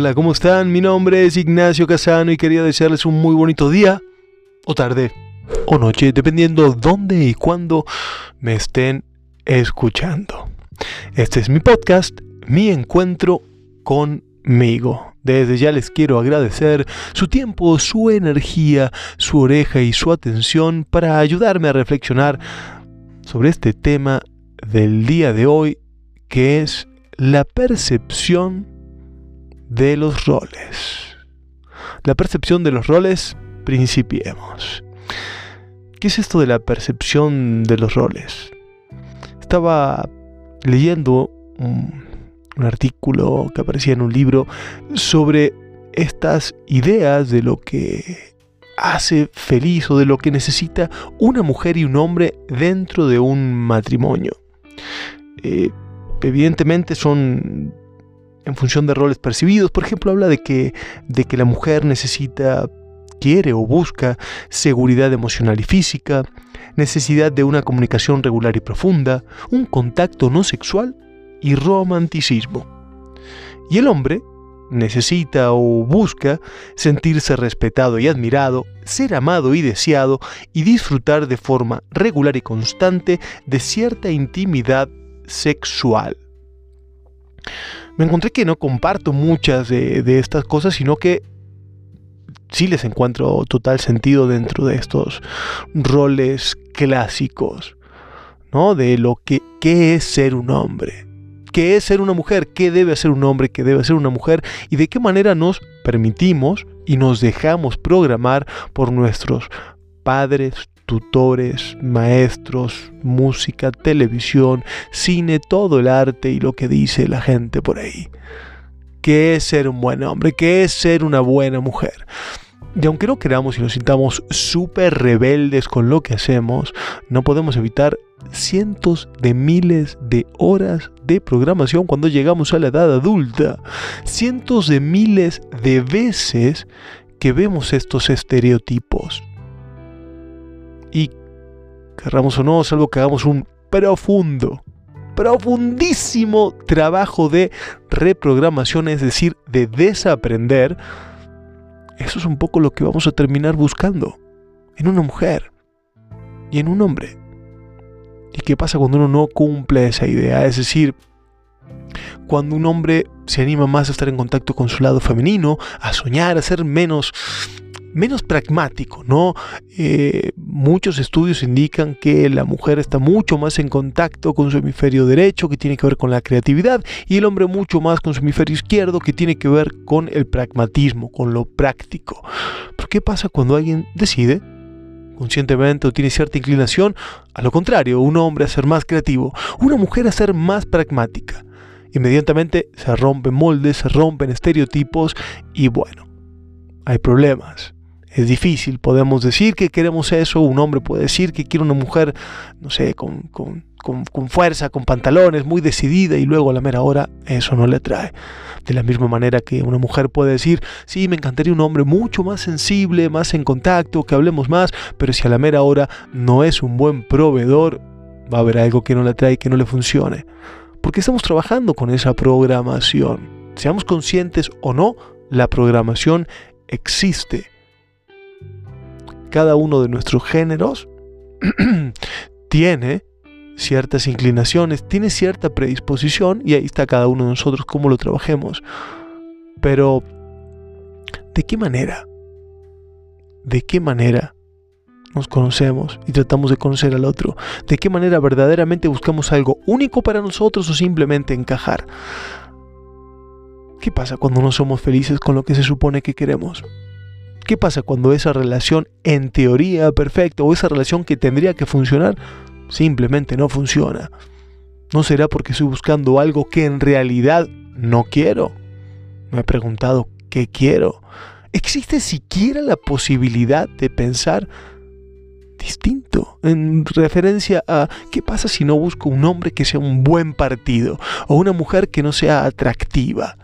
Hola, ¿cómo están? Mi nombre es Ignacio Casano y quería desearles un muy bonito día, o tarde, o noche, dependiendo dónde y cuándo me estén escuchando. Este es mi podcast, mi encuentro conmigo. Desde ya les quiero agradecer su tiempo, su energía, su oreja y su atención para ayudarme a reflexionar sobre este tema del día de hoy, que es la percepción de los roles. La percepción de los roles, principiemos. ¿Qué es esto de la percepción de los roles? Estaba leyendo un, artículo que aparecía en un libro sobre estas ideas de lo que hace feliz o de lo que necesita una mujer y un hombre dentro de un matrimonio. Eh, evidentemente son en función de roles percibidos. Por ejemplo, habla de que, de que la mujer necesita, quiere o busca seguridad emocional y física, necesidad de una comunicación regular y profunda, un contacto no sexual y romanticismo. Y el hombre necesita o busca sentirse respetado y admirado, ser amado y deseado y disfrutar de forma regular y constante de cierta intimidad sexual me encontré que no comparto muchas de, estas cosas, sino que sí les encuentro total sentido dentro de estos roles clásicos, ¿no? De lo que qué es ser un hombre, qué es ser una mujer, qué debe ser un hombre, qué debe ser una mujer y de qué manera nos permitimos y nos dejamos programar por nuestros padres, tutores, maestros, música, televisión, cine, todo el arte y lo que dice la gente por ahí. ¿Qué es ser un buen hombre? ¿Qué es ser una buena mujer? Y aunque no queramos y nos sintamos súper rebeldes con lo que hacemos, no podemos evitar cientos de miles de horas de programación cuando llegamos a la edad adulta. Cientos de miles de veces que vemos estos estereotipos. Y querramos o no, salvo que hagamos un profundo, profundísimo trabajo de reprogramación, es decir, de desaprender, eso es un poco lo que vamos a terminar buscando en una mujer y en un hombre. ¿Y qué pasa cuando uno no cumple esa idea? Es decir, cuando un hombre se anima más a estar en contacto con su lado femenino, a soñar, a ser menos menos pragmático, ¿no? Eh, muchos estudios indican que la mujer está mucho más en contacto con su hemisferio derecho, que tiene que ver con la creatividad, y el hombre mucho más con su hemisferio izquierdo, que tiene que ver con el pragmatismo, con lo práctico. Pero ¿qué pasa cuando alguien decide? conscientemente o tiene cierta inclinación, a lo contrario, un hombre a ser más creativo, una mujer a ser más pragmática. Inmediatamente se rompen moldes, se rompen estereotipos y bueno, hay problemas es difícil. Podemos decir que queremos eso, un hombre puede decir que quiere una mujer, no sé, con, con, fuerza, con pantalones, muy decidida y luego a la mera hora eso no le atrae. De la misma manera que una mujer puede decir, sí, me encantaría un hombre mucho más sensible, más en contacto, que hablemos más, pero si a la mera hora no es un buen proveedor, va a haber algo que no le atrae que no le funcione. Porque estamos trabajando con esa programación. Seamos conscientes o no, la programación existe cada uno de nuestros géneros tiene ciertas inclinaciones, tiene cierta predisposición y ahí está cada uno de nosotros cómo lo trabajemos. Pero, ¿de qué manera? ¿De qué manera nos conocemos y tratamos de conocer al otro? ¿De qué manera verdaderamente buscamos algo único para nosotros o simplemente encajar? ¿Qué pasa cuando no somos felices con lo que se supone que queremos? ¿Qué pasa cuando esa relación en teoría perfecta o esa relación que tendría que funcionar simplemente no funciona? ¿No será porque estoy buscando algo que en realidad no quiero? Me he preguntado, ¿qué quiero? ¿Existe siquiera la posibilidad de pensar distinto en referencia a qué pasa si no busco un hombre que sea un buen partido o una mujer que no sea atractiva?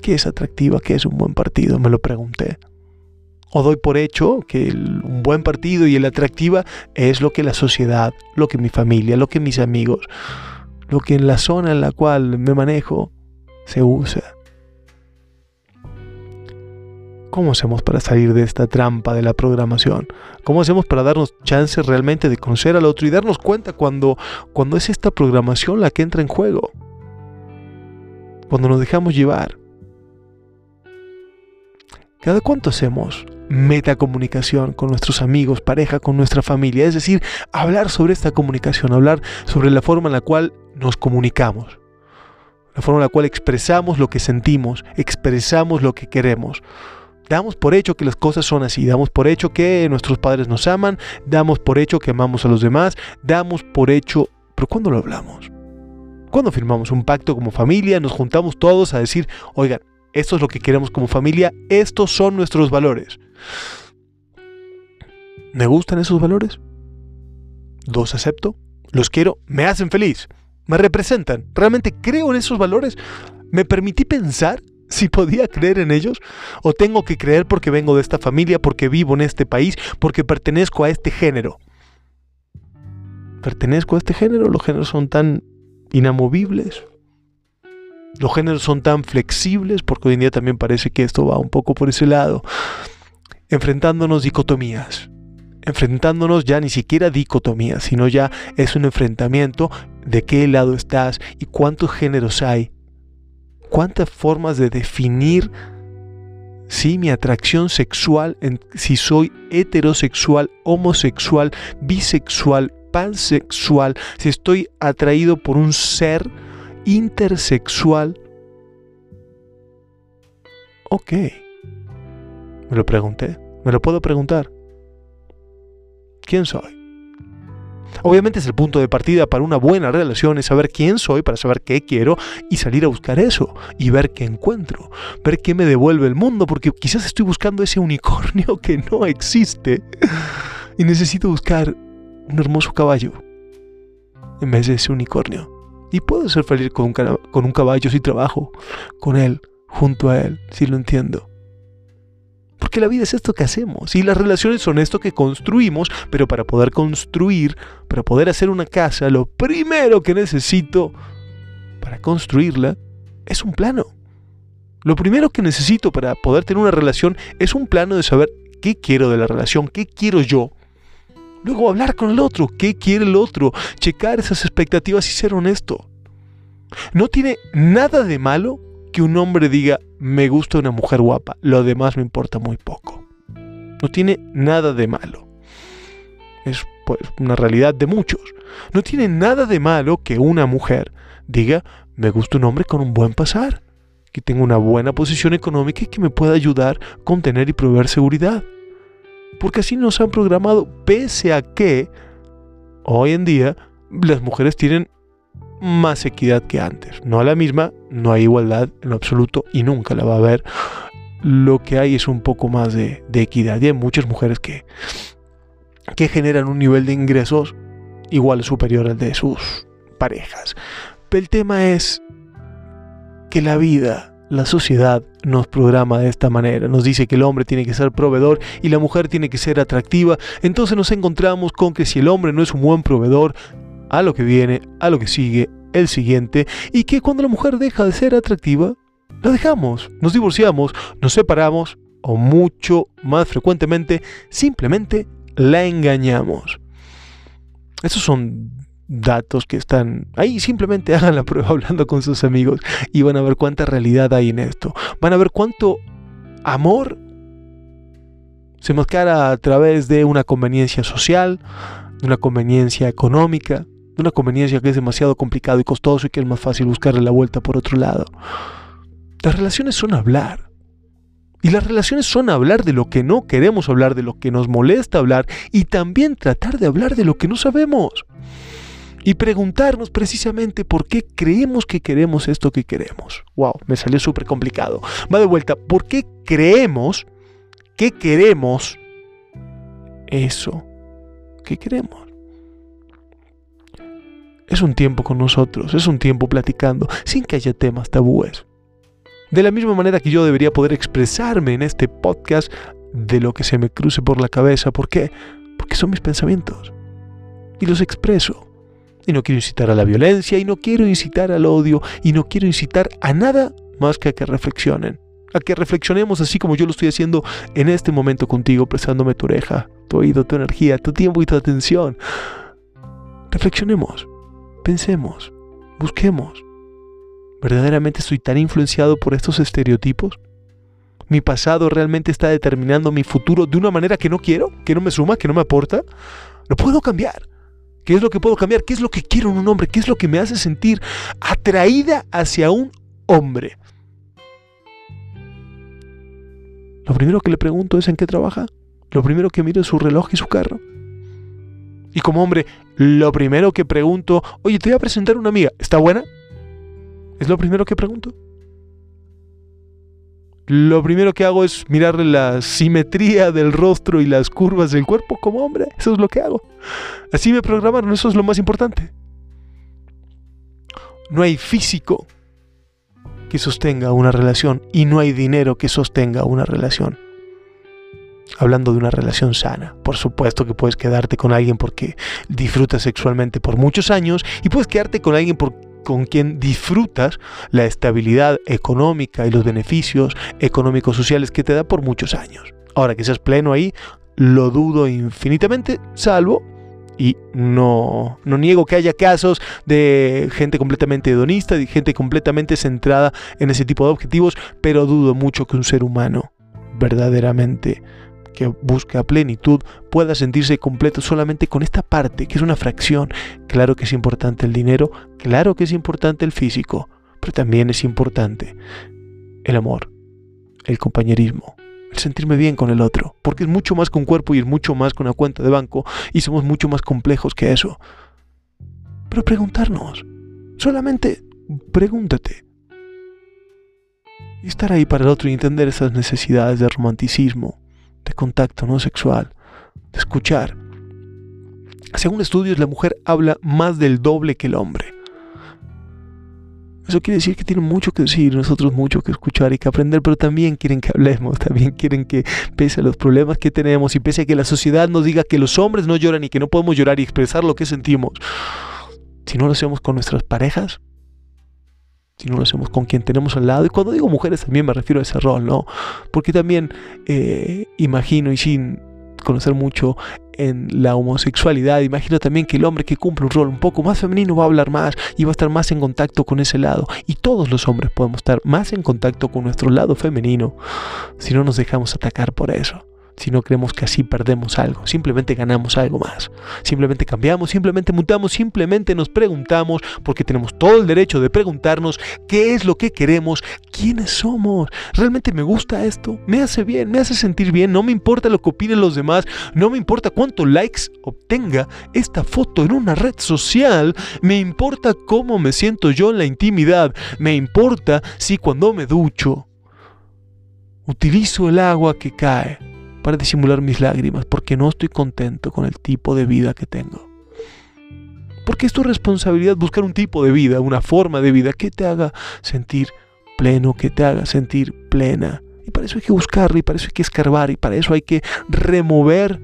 ¿Qué es atractiva? ¿Qué es un buen partido? Me lo pregunté. O doy por hecho que un buen partido y el atractiva es lo que la sociedad, lo que mi familia, lo que mis amigos, lo que en la zona en la cual me manejo se usa. ¿Cómo hacemos para salir de esta trampa de la programación? ¿Cómo hacemos para darnos chance realmente de conocer al otro y darnos cuenta cuando, cuando es esta programación la que entra en juego? Cuando nos dejamos llevar. ¿Cada cuánto hacemos metacomunicación con nuestros amigos, pareja, con nuestra familia? Es decir, hablar sobre esta comunicación, hablar sobre la forma en la cual nos comunicamos, la forma en la cual expresamos lo que sentimos, expresamos lo que queremos damos por hecho que las cosas son así, damos por hecho que nuestros padres nos aman, damos por hecho que amamos a los demás, damos por hecho, pero ¿cuándo lo hablamos? Cuando firmamos un pacto como familia, nos juntamos todos a decir, oigan, esto es lo que queremos como familia, estos son nuestros valores. ¿Me gustan esos valores? ¿Los acepto? ¿Los quiero? ¿Me hacen feliz? ¿Me representan? ¿Realmente creo en esos valores? ¿Me permití pensar si podía creer en ellos? ¿O tengo que creer porque vengo de esta familia, porque vivo en este país, porque pertenezco a este género? ¿Pertenezco a este género? Los géneros son tan inamovibles. Los géneros son tan flexibles, porque hoy en día también parece que esto va un poco por ese lado. Enfrentándonos dicotomías. Enfrentándonos ya ni siquiera dicotomías, sino ya es un enfrentamiento de qué lado estás y cuántos géneros hay cuántas formas de definir si mi atracción sexual, si soy heterosexual, homosexual, bisexual, pansexual, si estoy atraído por un ser intersexual. Ok. Me lo pregunté. Me lo puedo preguntar. ¿Quién soy? Obviamente es el punto de partida para una buena relación, es saber quién soy, para saber qué quiero y salir a buscar eso y ver qué encuentro, ver qué me devuelve el mundo, porque quizás estoy buscando ese unicornio que no existe y necesito buscar un hermoso caballo en vez de ese unicornio. Y puedo ser feliz con un, con un caballo si trabajo con él, junto a él, si lo entiendo. Porque la vida es esto que hacemos y las relaciones son esto que construimos, pero para poder construir, para poder hacer una casa, lo primero que necesito para construirla es un plano. Lo primero que necesito para poder tener una relación es un plano de saber qué quiero de la relación, qué quiero yo. Luego hablar con el otro, qué quiere el otro, checar esas expectativas y ser honesto. No tiene nada de malo que un hombre diga, me gusta una mujer guapa, lo demás me importa muy poco. No tiene nada de malo. Es pues una realidad de muchos. No tiene nada de malo que una mujer diga, me gusta un hombre con un buen pasar, que tenga una buena posición económica y que me pueda ayudar con tener y proveer seguridad. Porque así nos han programado, pese a que hoy en día las mujeres tienen más equidad que antes. No a la misma, no hay igualdad en absoluto y nunca la va a haber. Lo que hay es un poco más de, equidad y hay muchas mujeres que, que generan un nivel de ingresos igual o superior al de sus parejas. Pero el tema es que la vida, la sociedad nos programa de esta manera, nos dice que el hombre tiene que ser proveedor y la mujer tiene que ser atractiva, entonces nos encontramos con que si el hombre no es un buen proveedor, a lo que viene, a lo que sigue, el siguiente, y que cuando la mujer deja de ser atractiva, la dejamos, nos divorciamos, nos separamos, o mucho más frecuentemente, simplemente la engañamos. Esos son datos que están ahí, simplemente hagan la prueba hablando con sus amigos y van a ver cuánta realidad hay en esto. Van a ver cuánto amor se mascara a través de una conveniencia social, de una conveniencia económica, una conveniencia que es demasiado complicado y costoso y que es más fácil buscarle la vuelta por otro lado. Las relaciones son hablar. Y las relaciones son hablar de lo que no queremos hablar, de lo que nos molesta hablar y también tratar de hablar de lo que no sabemos. Y preguntarnos precisamente por qué creemos que queremos esto que queremos. Wow, me salió súper complicado. Va de vuelta, ¿por qué creemos que queremos eso que queremos? Es un tiempo con nosotros, es un tiempo platicando, sin que haya temas tabúes. De la misma manera que yo debería poder expresarme en este podcast de lo que se me cruce por la cabeza. ¿Por qué? Porque son mis pensamientos. Y los expreso. Y no quiero incitar a la violencia, y no quiero incitar al odio, y no quiero incitar a nada más que a que reflexionen. a que reflexionemos así como yo lo estoy haciendo en este momento contigo, prestándome tu oreja, tu oído, tu energía, tu tiempo y tu atención. Reflexionemos, pensemos, busquemos. ¿Verdaderamente estoy tan influenciado por estos estereotipos? ¿Mi pasado realmente está determinando mi futuro de una manera que no quiero, que no me suma, que no me aporta? Lo puedo cambiar. ¿Qué es lo que puedo cambiar? ¿Qué es lo que quiero en un hombre? ¿Qué es lo que me hace sentir atraída hacia un hombre? Lo primero que le pregunto es en qué trabaja. Lo primero que miro es su reloj y su carro. Y como hombre, lo primero que pregunto, oye, te voy a presentar una amiga, ¿está buena? Es lo primero que pregunto. Lo primero que hago es mirarle la simetría del rostro y las curvas del cuerpo como hombre. Eso es lo que hago. Así me programaron, eso es lo más importante. No hay físico que sostenga una relación y no hay dinero que sostenga una relación. Hablando de una relación sana, por supuesto que puedes quedarte con alguien porque disfrutas sexualmente por muchos años y puedes quedarte con alguien con quien disfrutas la estabilidad económica y los beneficios económicos sociales que te da por muchos años. Ahora que seas pleno ahí, lo dudo infinitamente, salvo y no, no niego que haya casos de gente completamente hedonista, de gente completamente centrada en ese tipo de objetivos, pero dudo mucho que un ser humano verdaderamente que busca plenitud pueda sentirse completo solamente con esta parte, que es una fracción. Claro que es importante el dinero, claro que es importante el físico, pero también es importante el amor, el compañerismo, el sentirme bien con el otro, porque es mucho más con cuerpo y es mucho más con una cuenta de banco y somos mucho más complejos que eso. Pero preguntarnos, solamente pregúntate. Y estar ahí para el otro y entender esas necesidades de romanticismo, de contacto no sexual, de escuchar. Según estudios, la mujer habla más del doble que el hombre. Eso quiere decir que tienen mucho que decir, nosotros mucho que escuchar y que aprender, pero también quieren que hablemos, también quieren que, pese a los problemas que tenemos y pese a que la sociedad nos diga que los hombres no lloran y que no podemos llorar y expresar lo que sentimos, si no lo hacemos con nuestras parejas, si no lo hacemos con quien tenemos al lado, y cuando digo mujeres también me refiero a ese rol, ¿no? Porque también eh, imagino y sin conocer mucho en la homosexualidad, imagino también que el hombre que cumple un rol un poco más femenino va a hablar más y va a estar más en contacto con ese lado. Y todos los hombres podemos estar más en contacto con nuestro lado femenino si no nos dejamos atacar por eso si no creemos que así perdemos algo, simplemente ganamos algo más, simplemente cambiamos, simplemente mutamos, simplemente nos preguntamos, porque tenemos todo el derecho de preguntarnos qué es lo que queremos, quiénes somos, realmente me gusta esto, me hace bien, me hace sentir bien, no me importa lo que opinen los demás, no me importa cuántos likes obtenga esta foto en una red social, me importa cómo me siento yo en la intimidad, me importa si cuando me ducho utilizo el agua que cae para disimular mis lágrimas porque no estoy contento con el tipo de vida que tengo. Porque es tu responsabilidad buscar un tipo de vida, una forma de vida que te haga sentir pleno, que te haga sentir plena. Y para eso hay que buscarlo, y para eso hay que escarbar, y para eso hay que remover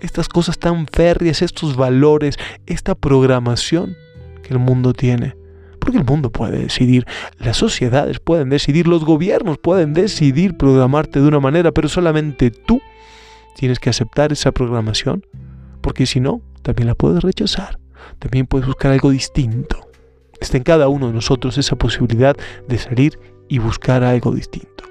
estas cosas tan férreas, estos valores, esta programación que el mundo tiene porque el mundo puede decidir, las sociedades pueden decidir, los gobiernos pueden decidir programarte de una manera, pero solamente tú tienes que aceptar esa programación, porque si no, también la puedes rechazar, también puedes buscar algo distinto. Está en cada uno de nosotros esa posibilidad de salir y buscar algo distinto.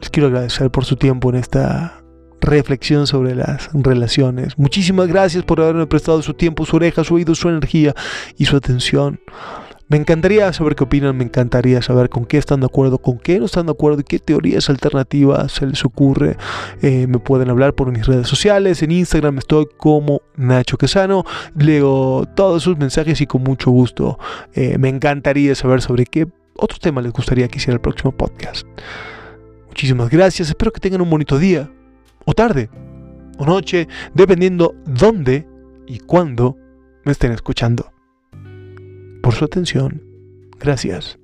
Les quiero agradecer por su tiempo en esta reflexión sobre las relaciones. Muchísimas gracias por haberme prestado su tiempo, su oreja, su oído, su energía y su atención. Me encantaría saber qué opinan, me encantaría saber con qué están de acuerdo, con qué no están de acuerdo y qué teorías alternativas se les ocurre. Eh, me pueden hablar por mis redes sociales, en Instagram estoy como Nacho Quesano, leo todos sus mensajes y con mucho gusto eh, me encantaría saber sobre qué otro tema les gustaría que hiciera el próximo podcast. Muchísimas gracias, espero que tengan un bonito día o tarde, o noche, dependiendo dónde y cuándo me estén escuchando. Por su atención, gracias.